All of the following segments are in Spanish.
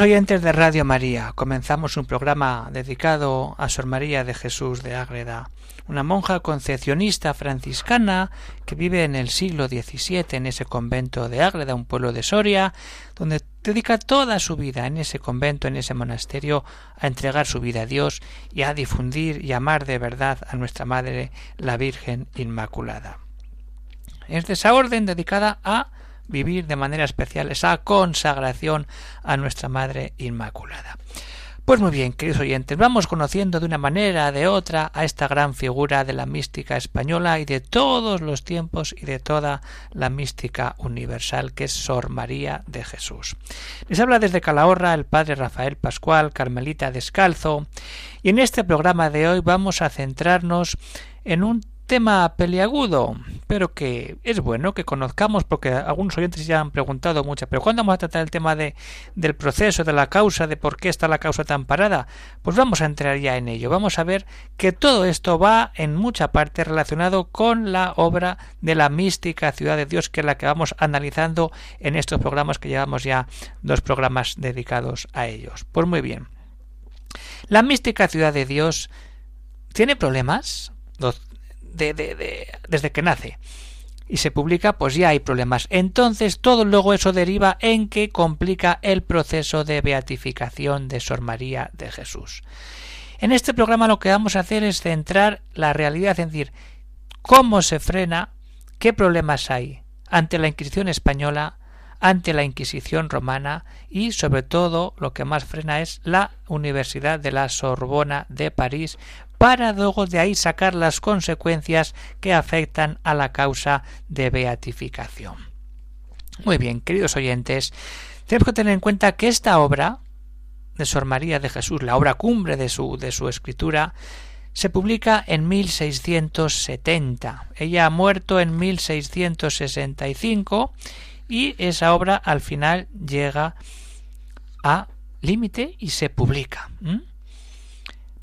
Oyentes de Radio María, comenzamos un programa dedicado a Sor María de Jesús de Ágreda, una monja concepcionista franciscana que vive en el siglo XVII en ese convento de Ágreda, un pueblo de Soria, donde dedica toda su vida en ese convento, en ese monasterio, a entregar su vida a Dios y a difundir y amar de verdad a nuestra Madre, la Virgen Inmaculada. Es de esa orden dedicada a vivir de manera especial esa consagración a nuestra Madre Inmaculada. Pues muy bien, queridos oyentes, vamos conociendo de una manera de otra a esta gran figura de la mística española y de todos los tiempos y de toda la mística universal que es Sor María de Jesús. Les habla desde Calahorra el padre Rafael Pascual, Carmelita Descalzo, y en este programa de hoy vamos a centrarnos en un tema peliagudo, pero que es bueno que conozcamos porque algunos oyentes ya han preguntado mucho, pero ¿cuándo vamos a tratar el tema de, del proceso, de la causa, de por qué está la causa tan parada? Pues vamos a entrar ya en ello. Vamos a ver que todo esto va en mucha parte relacionado con la obra de la mística ciudad de Dios, que es la que vamos analizando en estos programas que llevamos ya dos programas dedicados a ellos. Pues muy bien. La mística ciudad de Dios tiene problemas desde que nace y se publica, pues ya hay problemas. Entonces todo luego eso deriva en que complica el proceso de beatificación de Sor María de Jesús. En este programa lo que vamos a hacer es centrar la realidad, es decir, cómo se frena, qué problemas hay ante la Inquisición española, ante la Inquisición romana y sobre todo lo que más frena es la Universidad de la Sorbona de París para luego de ahí sacar las consecuencias que afectan a la causa de beatificación. Muy bien, queridos oyentes, tenemos que tener en cuenta que esta obra de Sor María de Jesús, la obra cumbre de su, de su escritura, se publica en 1670. Ella ha muerto en 1665 y esa obra al final llega a límite y se publica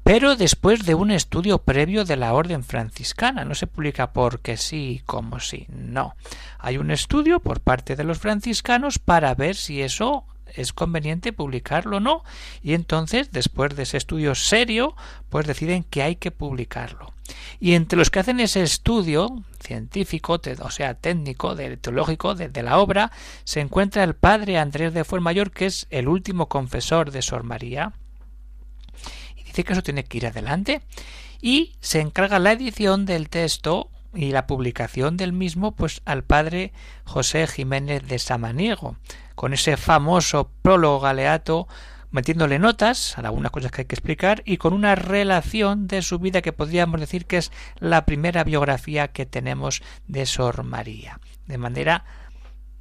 pero después de un estudio previo de la orden franciscana. No se publica porque sí, como sí, no. Hay un estudio por parte de los franciscanos para ver si eso es conveniente publicarlo o no. Y entonces, después de ese estudio serio, pues deciden que hay que publicarlo. Y entre los que hacen ese estudio científico, o sea, técnico, de, teológico de, la obra, se encuentra el padre Andrés de Fuenmayor, que es el último confesor de Sor María, dice que eso tiene que ir adelante. Y se encarga la edición del texto y la publicación del mismo pues al padre José Jiménez de Samaniego con ese famoso prólogo galeato metiéndole notas a algunas cosas que hay que explicar y con una relación de su vida que podríamos decir que es la primera biografía que tenemos de Sor María de manera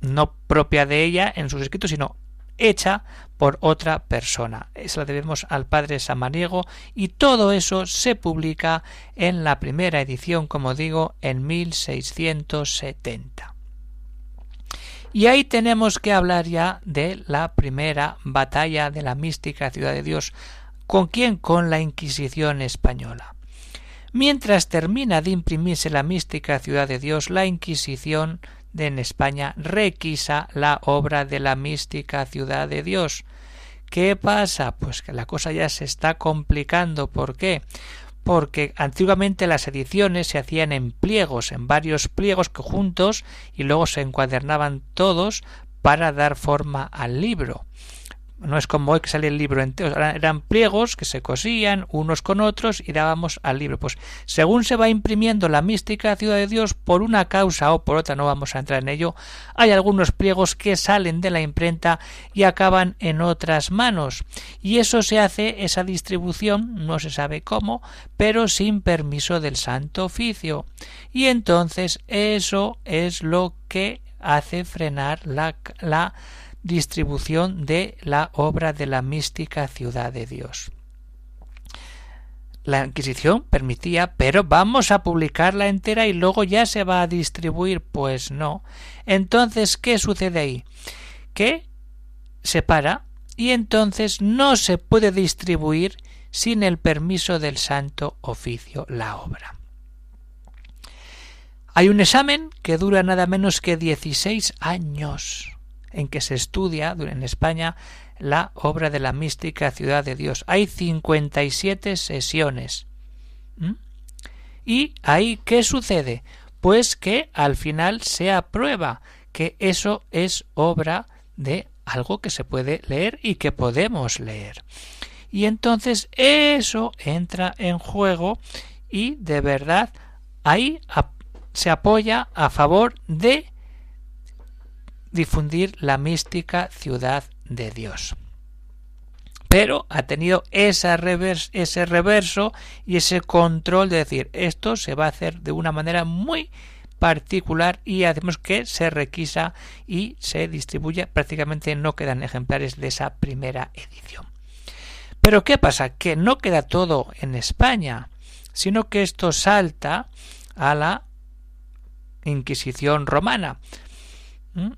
no propia de ella en sus escritos sino hecha por otra persona. Eso la debemos al padre Samaniego y todo eso se publica en la primera edición, como digo, en 1670. Y ahí tenemos que hablar ya de la primera batalla de la mística ciudad de Dios. ¿Con quién? Con la Inquisición española. Mientras termina de imprimirse la mística ciudad de Dios, la Inquisición de en España requisa la obra de la mística ciudad de Dios. ¿Qué pasa? Pues que la cosa ya se está complicando. ¿Por qué? Porque antiguamente las ediciones se hacían en pliegos, en varios pliegos que juntos y luego se encuadernaban todos para dar forma al libro. No es como hoy que sale el libro entero, eran pliegos que se cosían unos con otros y dábamos al libro. Pues según se va imprimiendo la mística ciudad de Dios, por una causa o por otra, no vamos a entrar en ello, hay algunos pliegos que salen de la imprenta y acaban en otras manos. Y eso se hace, esa distribución, no se sabe cómo, pero sin permiso del Santo Oficio. Y entonces eso es lo que hace frenar la, la distribución de la obra de la mística ciudad de Dios. La Inquisición permitía, pero vamos a publicarla entera y luego ya se va a distribuir. Pues no. Entonces, ¿qué sucede ahí? Que se para y entonces no se puede distribuir sin el permiso del Santo Oficio la obra. Hay un examen que dura nada menos que 16 años en que se estudia en España la obra de la mística Ciudad de Dios. Hay 57 sesiones. ¿Y ahí qué sucede? Pues que al final se aprueba que eso es obra de algo que se puede leer y que podemos leer. Y entonces eso entra en juego y de verdad ahí se apoya a favor de difundir la mística ciudad de Dios. Pero ha tenido ese reverso y ese control de decir esto se va a hacer de una manera muy particular y hacemos que se requisa y se distribuye. Prácticamente no quedan ejemplares de esa primera edición. Pero ¿qué pasa? Que no queda todo en España, sino que esto salta a la Inquisición romana. ¿Mm?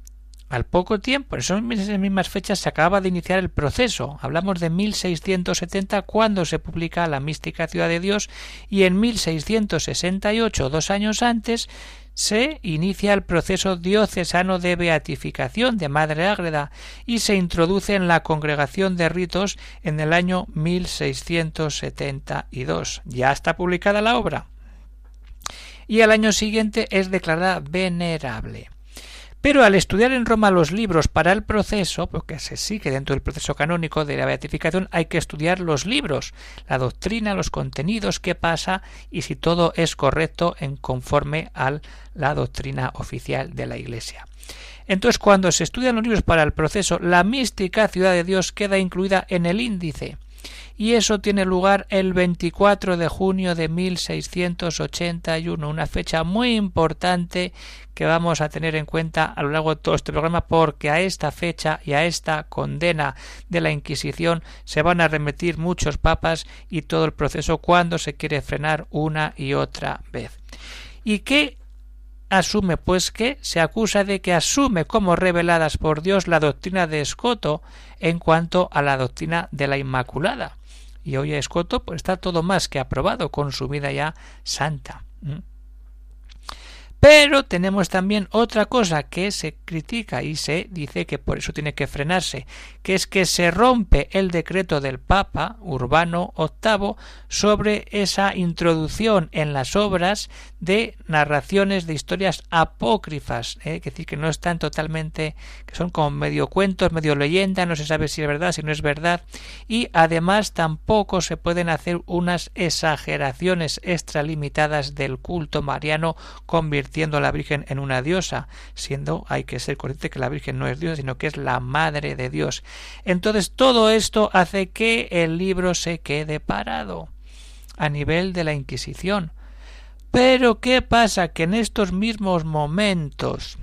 Al poco tiempo, en esas mismas fechas, se acaba de iniciar el proceso. Hablamos de 1670 cuando se publica La mística ciudad de Dios y en 1668, dos años antes, se inicia el proceso diocesano de beatificación de Madre Ágreda y se introduce en la congregación de ritos en el año 1672. Ya está publicada la obra. Y al año siguiente es declarada venerable. Pero al estudiar en Roma los libros para el proceso, porque se sigue dentro del proceso canónico de la beatificación, hay que estudiar los libros, la doctrina, los contenidos, qué pasa y si todo es correcto en conforme a la doctrina oficial de la Iglesia. Entonces, cuando se estudian los libros para el proceso, la mística ciudad de Dios queda incluida en el índice y eso tiene lugar el 24 de junio de 1681, una fecha muy importante que vamos a tener en cuenta a lo largo de todo este programa porque a esta fecha y a esta condena de la Inquisición se van a remitir muchos papas y todo el proceso cuando se quiere frenar una y otra vez. ¿Y qué asume? Pues que se acusa de que asume como reveladas por Dios la doctrina de Escoto en cuanto a la doctrina de la Inmaculada y hoy Escoto pues está todo más que aprobado con su vida ya santa. Pero tenemos también otra cosa que se critica y se dice que por eso tiene que frenarse, que es que se rompe el decreto del Papa Urbano VIII sobre esa introducción en las obras de narraciones de historias apócrifas, ¿eh? es decir, que no están totalmente, que son como medio cuentos, medio leyenda, no se sabe si es verdad, si no es verdad, y además tampoco se pueden hacer unas exageraciones extralimitadas del culto mariano convirtiendo a la Virgen en una diosa, siendo, hay que ser consciente que la Virgen no es diosa, sino que es la Madre de Dios. Entonces todo esto hace que el libro se quede parado a nivel de la Inquisición. Pero ¿qué pasa? Que en estos mismos momentos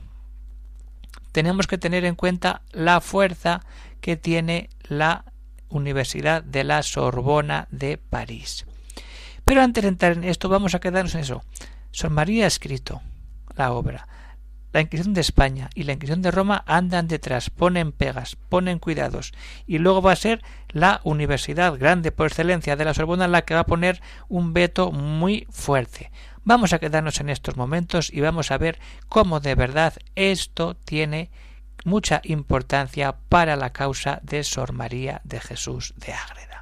tenemos que tener en cuenta la fuerza que tiene la Universidad de la Sorbona de París. Pero antes de entrar en esto, vamos a quedarnos en eso. Sor María ha escrito la obra. La Inquisición de España y la Inquisición de Roma andan detrás, ponen pegas, ponen cuidados. Y luego va a ser la Universidad Grande por excelencia de la Sorbona la que va a poner un veto muy fuerte. Vamos a quedarnos en estos momentos y vamos a ver cómo de verdad esto tiene mucha importancia para la causa de Sor María de Jesús de Ágreda.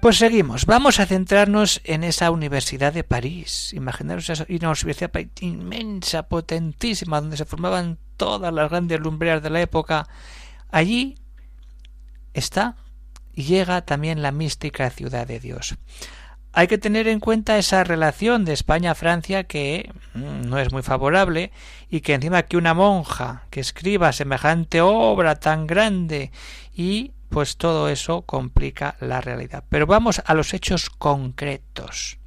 Pues seguimos. Vamos a centrarnos en esa Universidad de París. Imaginaros esa universidad inmensa, potentísima, donde se formaban todas las grandes lumbreras de la época. Allí está y llega también la mística ciudad de Dios. Hay que tener en cuenta esa relación de España-Francia que mm, no es muy favorable y que encima que una monja que escriba semejante obra tan grande y pues todo eso complica la realidad. Pero vamos a los hechos concretos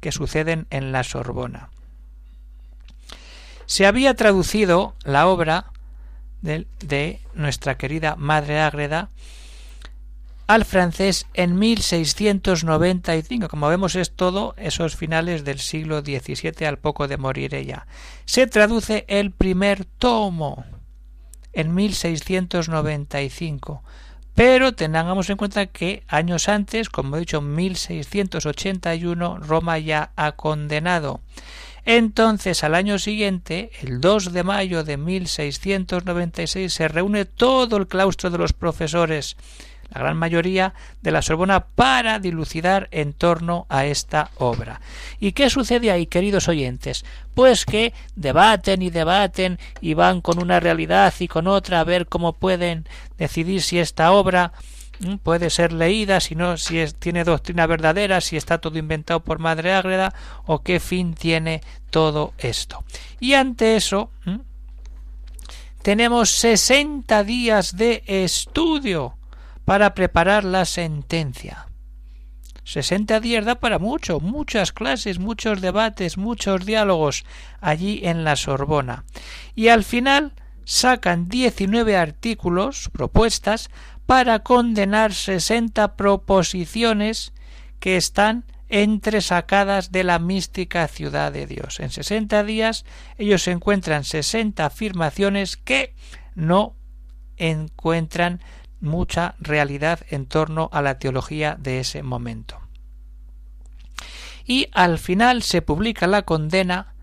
que suceden en la Sorbona. Se había traducido la obra de, nuestra querida Madre Ágreda al francés en 1695. Como vemos es todo esos finales del siglo XVII al poco de morir ella. Se traduce el primer tomo en 1695 pero tengamos en cuenta que años antes, como he dicho, 1681, Roma ya ha condenado. Entonces, al año siguiente, el 2 de mayo de 1696, se reúne todo el claustro de los profesores la gran mayoría de la Sorbona para dilucidar en torno a esta obra. ¿Y qué sucede ahí, queridos oyentes? Pues que debaten y debaten y van con una realidad y con otra a ver cómo pueden decidir si esta obra mm, puede ser leída, si no, si tiene doctrina verdadera, si está todo inventado por Madre Ágreda o qué fin tiene todo esto. Y ante eso, mm, tenemos 60 días de estudio para preparar la sentencia. 60 días da para mucho, muchas clases, muchos debates, muchos diálogos allí en la Sorbona. Y al final sacan 19 artículos, propuestas, para condenar 60 proposiciones que están entresacadas de la mística ciudad de Dios. En 60 días ellos encuentran 60 afirmaciones que no encuentran mucha realidad en torno a la teología de ese momento. Y al final se publica la condena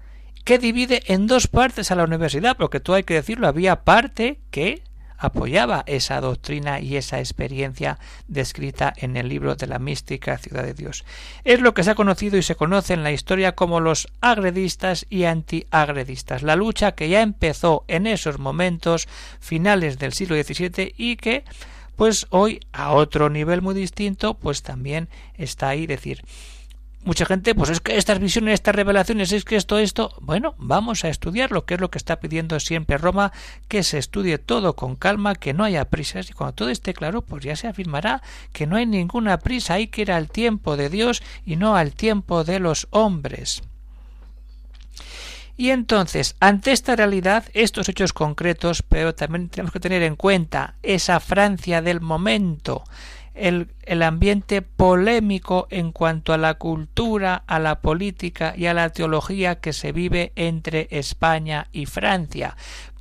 que divide en dos partes a la universidad, porque tú hay que decirlo, había parte que apoyaba esa doctrina y esa experiencia descrita en el libro de la mística ciudad de Dios. Es lo que se ha conocido y se conoce en la historia como los agredistas y antiagredistas, la lucha que ya empezó en esos momentos finales del siglo XVII y que pues hoy a otro nivel muy distinto pues también está ahí decir mucha gente, pues es que estas visiones, estas revelaciones, es que esto, esto, bueno, vamos a estudiar lo que es lo que está pidiendo siempre Roma, que se estudie todo con calma, que no haya prisas, y cuando todo esté claro, pues ya se afirmará que no hay ninguna prisa, hay que ir al tiempo de Dios y no al tiempo de los hombres. Y entonces, ante esta realidad, estos hechos concretos, pero también tenemos que tener en cuenta esa Francia del momento, el, ambiente polémico en cuanto a la cultura, a la política y a la teología que se vive entre España y Francia.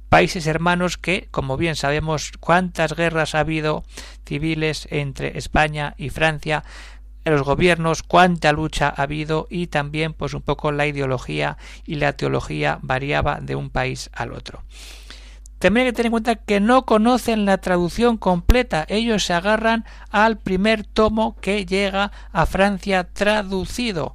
Países hermanos que, como bien sabemos, cuántas guerras ha habido civiles entre España y Francia, los gobiernos, cuánta lucha ha habido y también pues un poco la ideología y la teología variaba de un país al otro. También hay que tener en cuenta que no conocen la traducción completa. Ellos se agarran al primer tomo que llega a Francia traducido.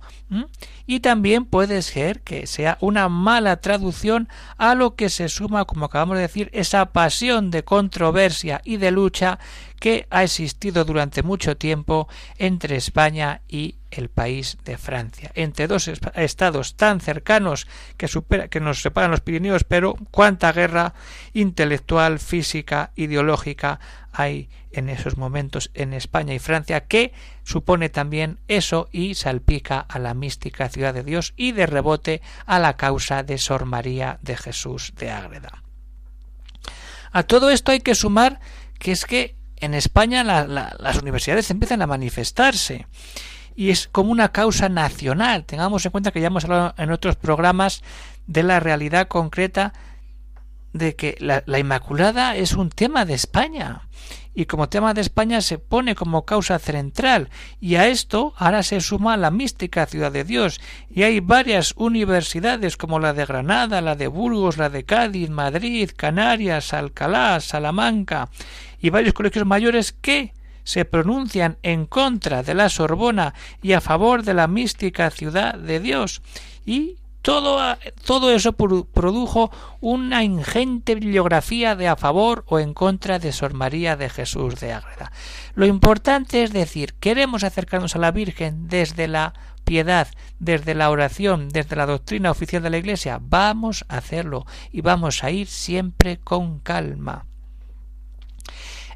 Y también puede ser que sea una mala traducción a lo que se suma, como acabamos de decir, esa pasión de controversia y de lucha que ha existido durante mucho tiempo entre España y el país de Francia, entre dos estados tan cercanos que, que nos separan los Pirineos, pero cuánta guerra intelectual, física, ideológica hay en esos momentos en España y Francia que supone también eso y salpica a la mística ciudad de Dios y de rebote a la causa de Sor María de Jesús de Ágreda. A todo esto hay que sumar que es que en España las universidades empiezan a manifestarse y es como una causa nacional. Tengamos en cuenta que ya hemos hablado en otros programas de la realidad concreta de que la, la, Inmaculada es un tema de España. Y como tema de España se pone como causa central. Y a esto ahora se suma la mística ciudad de Dios. Y hay varias universidades como la de Granada, la de Burgos, la de Cádiz, Madrid, Canarias, Alcalá, Salamanca. Y varios colegios mayores que se pronuncian en contra de la Sorbona y a favor de la mística ciudad de Dios. Y todo, todo eso produjo una ingente bibliografía de a favor o en contra de Sor María de Jesús de Ágreda. Lo importante es decir, queremos acercarnos a la Virgen desde la piedad, desde la oración, desde la doctrina oficial de la Iglesia, vamos a hacerlo y vamos a ir siempre con calma.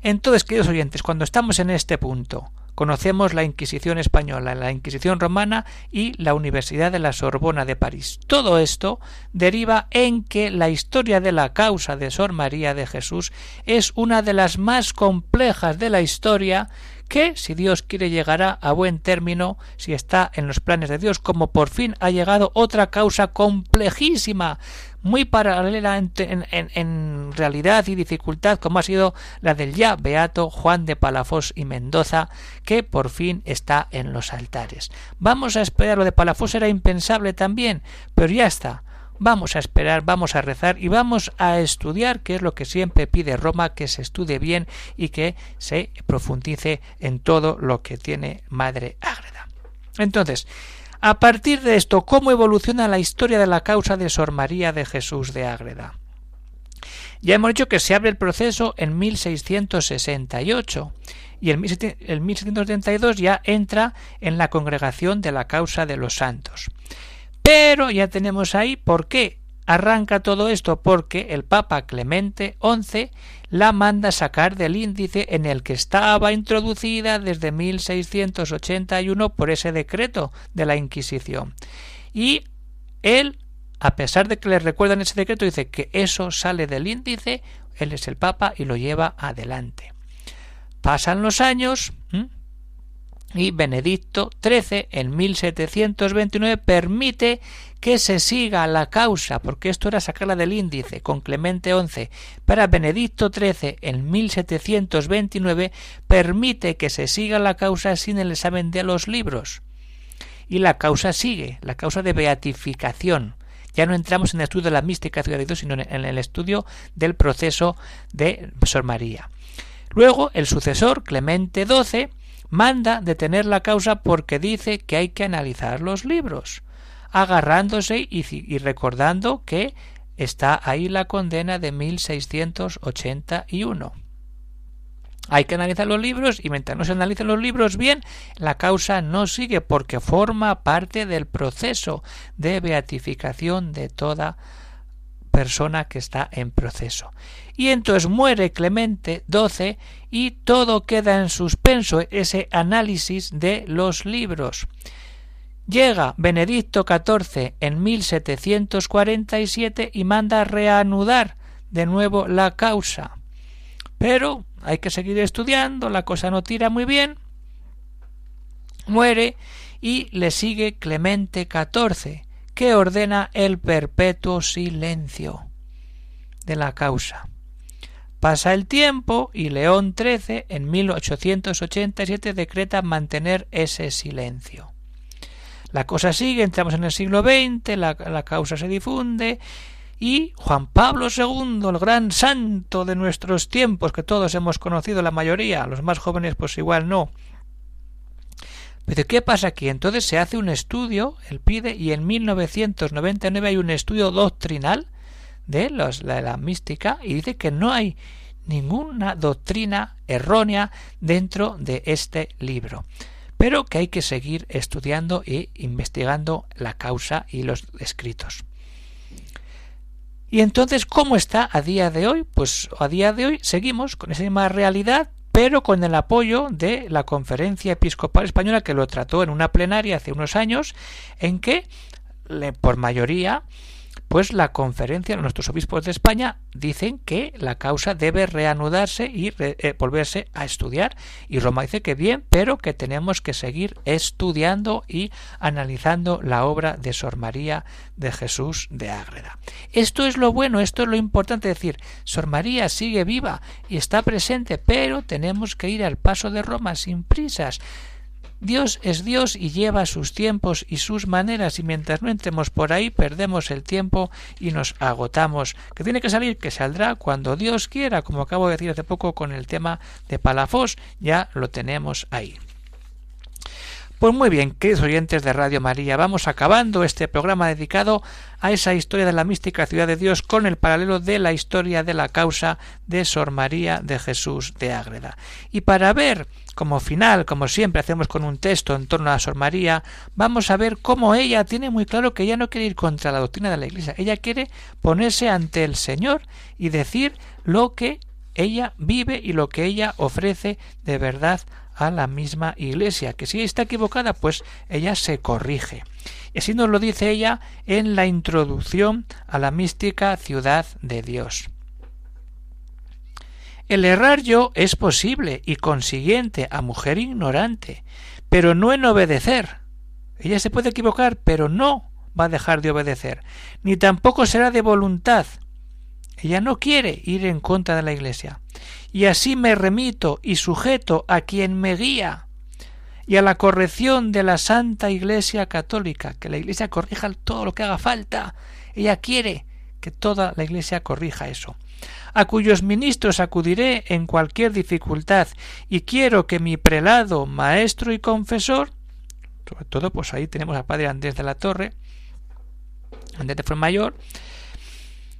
Entonces, queridos oyentes, cuando estamos en este punto, conocemos la Inquisición española, la Inquisición romana y la Universidad de la Sorbona de París. Todo esto deriva en que la historia de la causa de Sor María de Jesús es una de las más complejas de la historia que, si Dios quiere, llegará a buen término si está en los planes de Dios, como por fin ha llegado otra causa complejísima muy paralela en, realidad y dificultad como ha sido la del ya beato Juan de Palafós y Mendoza, que por fin está en los altares. Vamos a esperar, lo de Palafós era impensable también, pero ya está. Vamos a esperar, vamos a rezar y vamos a estudiar, que es lo que siempre pide Roma, que se estudie bien y que se profundice en todo lo que tiene Madre Ágreda. Entonces, a partir de esto, ¿cómo evoluciona la historia de la causa de Sor María de Jesús de Ágreda? Ya hemos dicho que se abre el proceso en 1668 y en 1772 ya entra en la congregación de la causa de los santos. Pero ya tenemos ahí por qué arranca todo esto porque el Papa Clemente XI la manda sacar del índice en el que estaba introducida desde 1681 por ese decreto de la Inquisición. Y él, a pesar de que le recuerdan ese decreto, dice que eso sale del índice, él es el Papa y lo lleva adelante. Pasan los años, y Benedicto XIII en 1729 permite que se siga la causa, porque esto era sacarla del índice con Clemente XI, para Benedicto XIII en 1729 permite que se siga la causa sin el examen de los libros. Y la causa sigue, la causa de beatificación. Ya no entramos en el estudio de la mística ciudad sino en el estudio del proceso de Sor María. Luego, el sucesor, Clemente XII, manda detener la causa porque dice que hay que analizar los libros, agarrándose y, recordando que está ahí la condena de 1681. Hay que analizar los libros y mientras no se analicen los libros bien, la causa no sigue porque forma parte del proceso de beatificación de toda persona que está en proceso. Y entonces muere Clemente XII y todo queda en suspenso, ese análisis de los libros. Llega Benedicto XIV en 1747 y manda reanudar de nuevo la causa. Pero hay que seguir estudiando, la cosa no tira muy bien. Muere y le sigue Clemente XIV, que ordena el perpetuo silencio de la causa. Pasa el tiempo y León XIII en 1887 decreta mantener ese silencio. La cosa sigue, entramos en el siglo XX, la, la causa se difunde y Juan Pablo II, el gran santo de nuestros tiempos, que todos hemos conocido, la mayoría, los más jóvenes pues igual no, pero ¿qué pasa aquí? Entonces se hace un estudio, él pide, y en 1999 hay un estudio doctrinal de los, la, la mística y dice que no hay ninguna doctrina errónea dentro de este libro, pero que hay que seguir estudiando e investigando la causa y los escritos. Y entonces, ¿cómo está a día de hoy? Pues a día de hoy seguimos con esa misma realidad, pero con el apoyo de la Conferencia Episcopal Española que lo trató en una plenaria hace unos años, en que, por mayoría, pues la conferencia nuestros obispos de España dicen que la causa debe reanudarse y eh, volverse a estudiar. Y Roma dice que bien, pero que tenemos que seguir estudiando y analizando la obra de Sor María de Jesús de Ágreda. Esto es lo bueno, esto es lo importante decir, Sor María sigue viva y está presente, pero tenemos que ir al paso de Roma sin prisas. Dios es Dios y lleva sus tiempos y sus maneras y mientras no entremos por ahí perdemos el tiempo y nos agotamos. Que tiene que salir, que saldrá cuando Dios quiera, como acabo de decir hace poco con el tema de Palafos, ya lo tenemos ahí. Pues muy bien, queridos oyentes de Radio María, vamos acabando este programa dedicado a esa historia de la mística ciudad de Dios con el paralelo de la historia de la causa de Sor María de Jesús de Ágreda. Y para ver como final, como siempre hacemos con un texto en torno a Sor María, vamos a ver cómo ella tiene muy claro que ella no quiere ir contra la doctrina de la Iglesia, ella quiere ponerse ante el Señor y decir lo que ella vive y lo que ella ofrece de verdad a la misma iglesia, que si está equivocada, pues ella se corrige. Y así nos lo dice ella en la introducción a la mística ciudad de Dios. El errar yo es posible y consiguiente a mujer ignorante, pero no en obedecer. Ella se puede equivocar, pero no va a dejar de obedecer, ni tampoco será de voluntad. Ella no quiere ir en contra de la Iglesia y así me remito y sujeto a quien me guía y a la corrección de la Santa Iglesia Católica, que la Iglesia corrija todo lo que haga falta. Ella quiere que toda la Iglesia corrija eso. A cuyos ministros acudiré en cualquier dificultad y quiero que mi prelado, maestro y confesor, sobre todo pues ahí tenemos al padre Andrés de la Torre, Andrés de Mayor,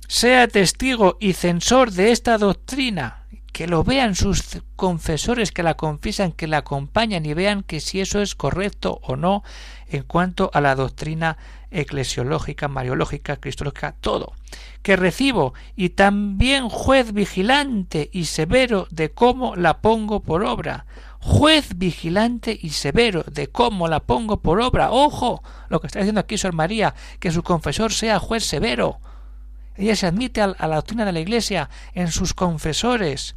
sea testigo y censor de esta doctrina que lo vean sus confesores que la confiesan, que la acompañan y vean que si eso es correcto o no en cuanto a la doctrina eclesiológica, mariológica, cristológica, todo. Que recibo y también juez vigilante y severo de cómo la pongo por obra. Juez vigilante y severo de cómo la pongo por obra. Ojo, lo que está diciendo aquí Sor María, que su confesor sea juez severo. Ella se admite a la doctrina de la Iglesia en sus confesores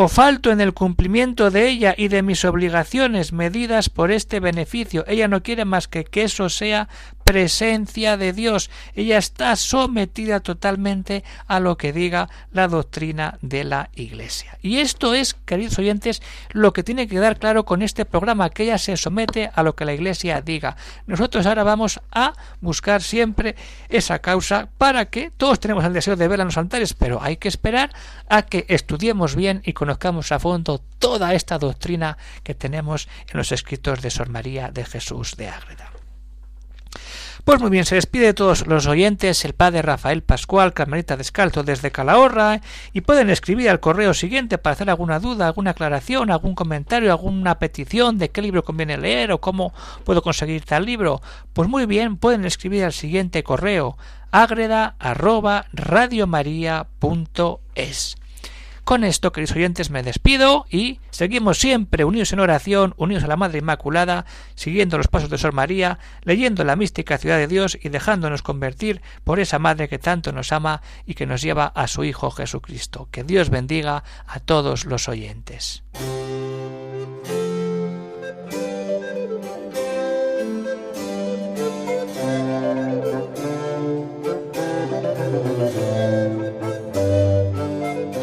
o falto en el cumplimiento de ella y de mis obligaciones medidas por este beneficio. Ella no quiere más que que eso sea presencia de Dios. Ella está sometida totalmente a lo que diga la doctrina de la Iglesia. Y esto es, queridos oyentes, lo que tiene que dar claro con este programa, que ella se somete a lo que la Iglesia diga. Nosotros ahora vamos a buscar siempre esa causa para que todos tenemos el deseo de verla en los altares, pero hay que esperar a que estudiemos bien y conozcamos a fondo toda esta doctrina que tenemos en los escritos de Sor María de Jesús de Ágreda. Pues muy bien, se despide de todos los oyentes el padre Rafael Pascual, Carmelita Descalzo desde Calahorra, y pueden escribir al correo siguiente para hacer alguna duda, alguna aclaración, algún comentario, alguna petición de qué libro conviene leer o cómo puedo conseguir tal libro. Pues muy bien, pueden escribir al siguiente correo agreda con esto, queridos oyentes, me despido y seguimos siempre unidos en oración, unidos a la Madre Inmaculada, siguiendo los pasos de Sor María, leyendo la mística ciudad de Dios y dejándonos convertir por esa Madre que tanto nos ama y que nos lleva a su Hijo Jesucristo. Que Dios bendiga a todos los oyentes.